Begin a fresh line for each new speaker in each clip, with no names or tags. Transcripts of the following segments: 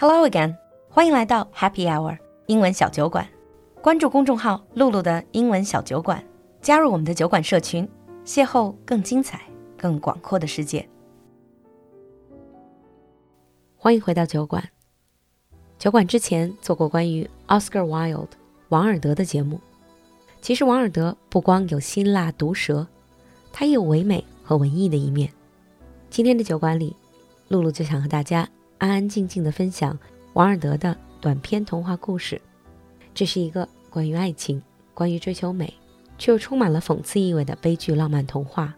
Hello again，欢迎来到 Happy Hour 英文小酒馆。关注公众号“露露的英文小酒馆”，加入我们的酒馆社群，邂逅更精彩、更广阔的世界。欢迎回到酒馆。酒馆之前做过关于 Oscar Wilde 王尔德的节目。其实王尔德不光有辛辣毒舌，他也有唯美和文艺的一面。今天的酒馆里，露露就想和大家。安安静静的分享王尔德的短篇童话故事，这是一个关于爱情、关于追求美，却又充满了讽刺意味的悲剧浪漫童话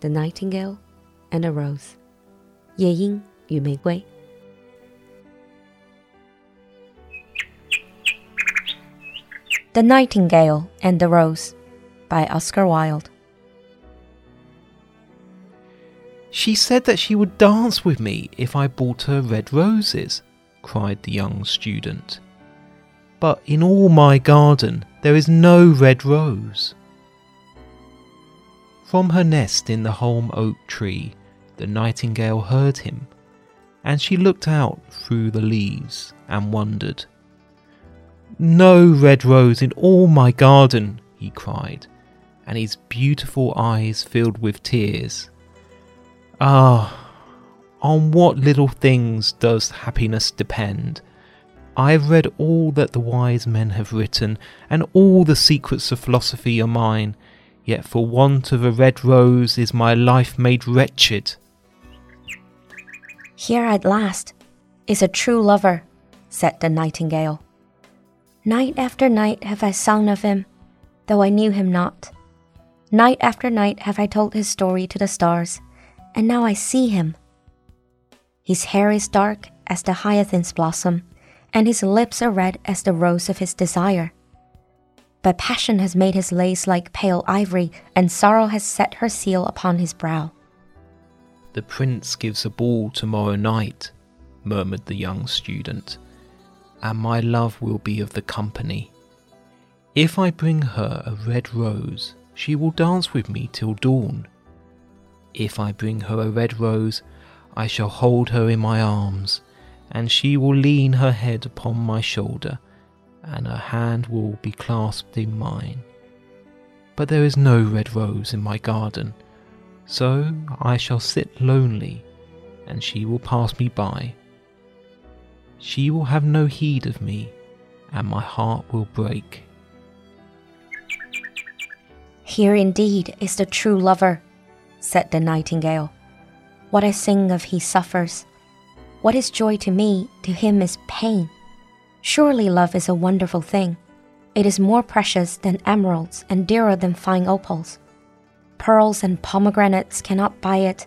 《The Nightingale and the Rose》夜莺与玫瑰。《The Nightingale and the Rose》by Oscar Wilde
She said that she would dance with me if I bought her red roses, cried the young student. But in all my garden there is no red rose. From her nest in the holm oak tree, the nightingale heard him, and she looked out through the leaves and wondered. No red rose in all my garden, he cried, and his beautiful eyes filled with tears. Ah, on what little things does happiness depend? I have read all that the wise men have written, and all the secrets of philosophy are mine, yet for want of a red rose is my life made wretched.
Here at last is a true lover, said the nightingale. Night after night have I sung of him, though I knew him not. Night after night have I told his story to the stars and now I see him. His hair is dark as the hyacinth blossom, and his lips are red as the rose of his desire. But passion has made his lace like pale ivory, and sorrow has set her seal upon his brow.
The prince gives a ball tomorrow night, murmured the young student, and my love will be of the company. If I bring her a red rose, she will dance with me till dawn if I bring her a red rose, I shall hold her in my arms, and she will lean her head upon my shoulder, and her hand will be clasped in mine. But there is no red rose in my garden, so I shall sit lonely, and she will pass me by. She will have no heed of me, and my heart will break.
Here indeed is the true lover said the nightingale. What I sing of he suffers. What is joy to me, to him is pain. Surely love is a wonderful thing. It is more precious than emeralds and dearer than fine opals. Pearls and pomegranates cannot buy it,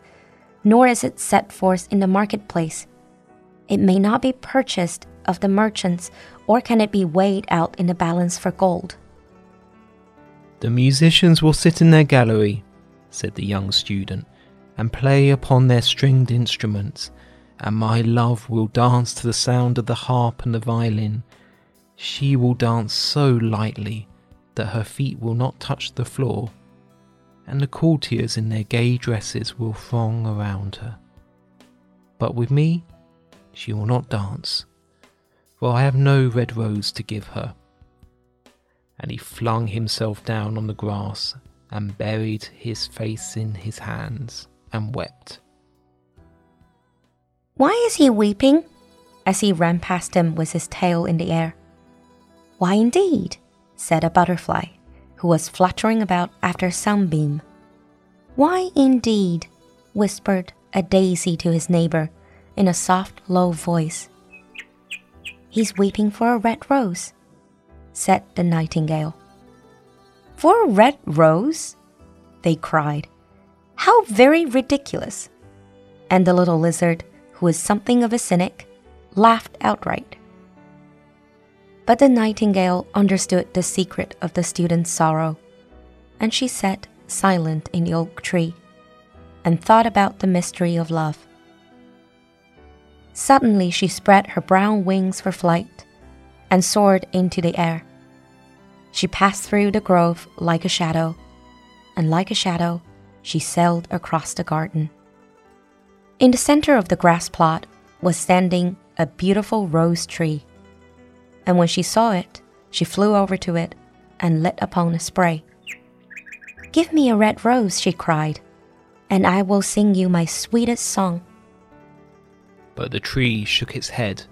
nor is it set forth in the marketplace. It may not be purchased of the merchants, or can it be weighed out in the balance for gold.
The musicians will sit in their gallery said the young student, and play upon their stringed instruments, and my love will dance to the sound of the harp and the violin. She will dance so lightly that her feet will not touch the floor, and the courtiers in their gay dresses will throng around her. But with me, she will not dance, for I have no red rose to give her. And he flung himself down on the grass and buried his face in his hands and wept.
Why is he weeping? as he ran past him with his tail in the air. Why, indeed, said a butterfly, who was fluttering about after a sunbeam. Why, indeed, whispered a daisy to his neighbor in a soft, low voice. He's weeping for a red rose, said the nightingale. For a red rose? They cried. How very ridiculous! And the little lizard, who was something of a cynic, laughed outright. But the nightingale understood the secret of the student's sorrow, and she sat silent in the oak tree and thought about the mystery of love. Suddenly she spread her brown wings for flight and soared into the air. She passed through the grove like a shadow, and like a shadow, she sailed across the garden. In the center of the grass plot was standing a beautiful rose tree. And when she saw it, she flew over to it and lit upon a spray. Give me a red rose, she cried, and I will sing you my sweetest song.
But the tree shook its head.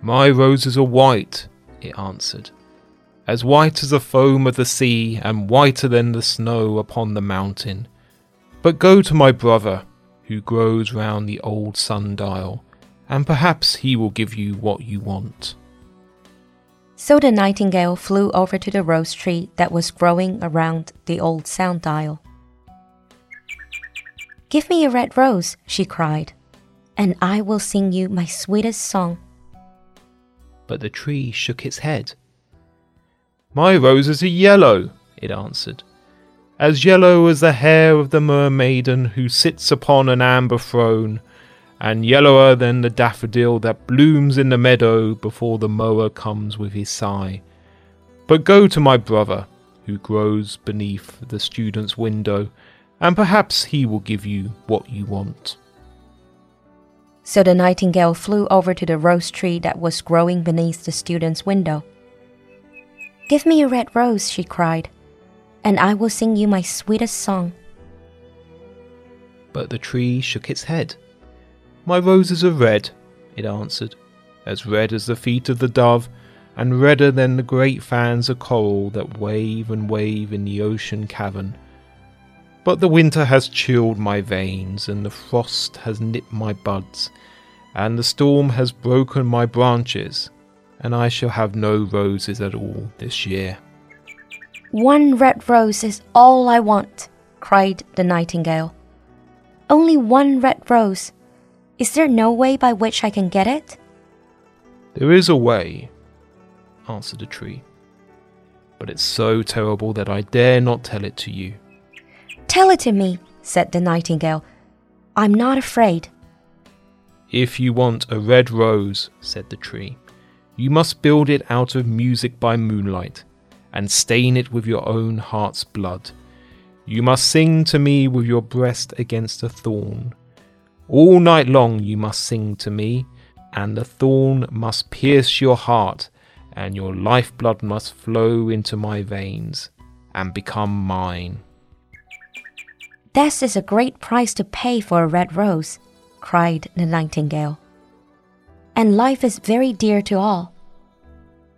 My roses are white, it answered, as white as the foam of the sea and whiter than the snow upon the mountain. But go to my brother, who grows round the old sundial, and perhaps he will give you what you want.
So the nightingale flew over to the rose tree that was growing around the old sundial. Give me a red rose, she cried, and I will sing you my sweetest song.
But the tree shook its head. My roses are yellow, it answered, as yellow as the hair of the mermaiden who sits upon an amber throne and yellower than the daffodil that blooms in the meadow before the mower comes with his sigh. But go to my brother, who grows beneath the student's window, and perhaps he will give you what you want.
So the nightingale flew over to the rose tree that was growing beneath the student's window. Give me a red rose, she cried, and I will sing you my sweetest song.
But the tree shook its head. My roses are red, it answered, as red as the feet of the dove, and redder than the great fans of coral that wave and wave in the ocean cavern. But the winter has chilled my veins, and the frost has nipped my buds, and the storm has broken my branches, and I shall have no roses at all this year.
One red rose is all I want, cried the nightingale. Only one red rose is there no way by which I can get it?
There is a way, answered the tree, but it's so terrible that I dare not tell it to you.
Tell it to me, said the nightingale. I'm not afraid.
If you want a red rose, said the tree, you must build it out of music by moonlight, and stain it with your own heart's blood. You must sing to me with your breast against a thorn. All night long you must sing to me, and the thorn must pierce your heart, and your lifeblood must flow into my veins and become mine.
This is a great price to pay for a red rose, cried the nightingale. And life is very dear to all.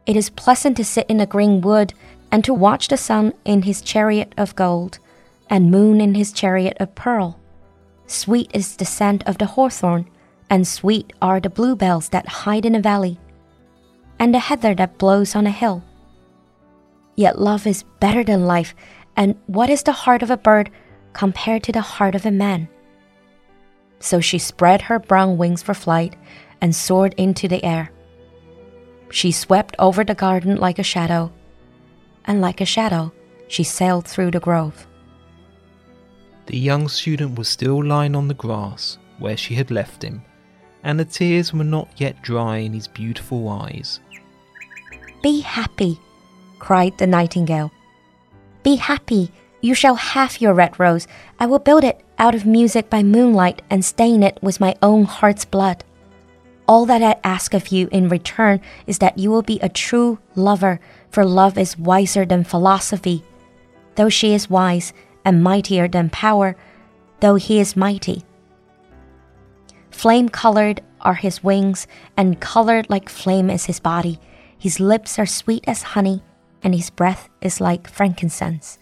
It is pleasant to sit in a green wood and to watch the sun in his chariot of gold, and moon in his chariot of pearl. Sweet is the scent of the hawthorn, and sweet are the bluebells that hide in a valley, and the heather that blows on a hill. Yet love is better than life, and what is the heart of a bird compared to the heart of a man? So she spread her brown wings for flight and soared into the air. She swept over the garden like a shadow, and like a shadow, she sailed through the grove.
The young student was still lying on the grass where she had left him, and the tears were not yet dry in his beautiful eyes.
Be happy, cried the nightingale. Be happy, you shall have your red rose. I will build it out of music by moonlight and stain it with my own heart's blood. All that I ask of you in return is that you will be a true lover, for love is wiser than philosophy. Though she is wise, and mightier than power, though he is mighty. Flame colored are his wings, and colored like flame is his body. His lips are sweet as honey, and his breath is like frankincense.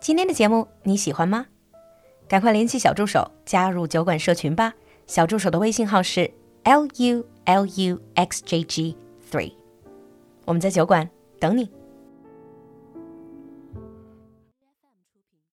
今天的节目你喜欢吗？ 赶快联系小助手加入酒馆社群吧。小助手的微信号是 l u l u x j g three，我们在酒馆等你。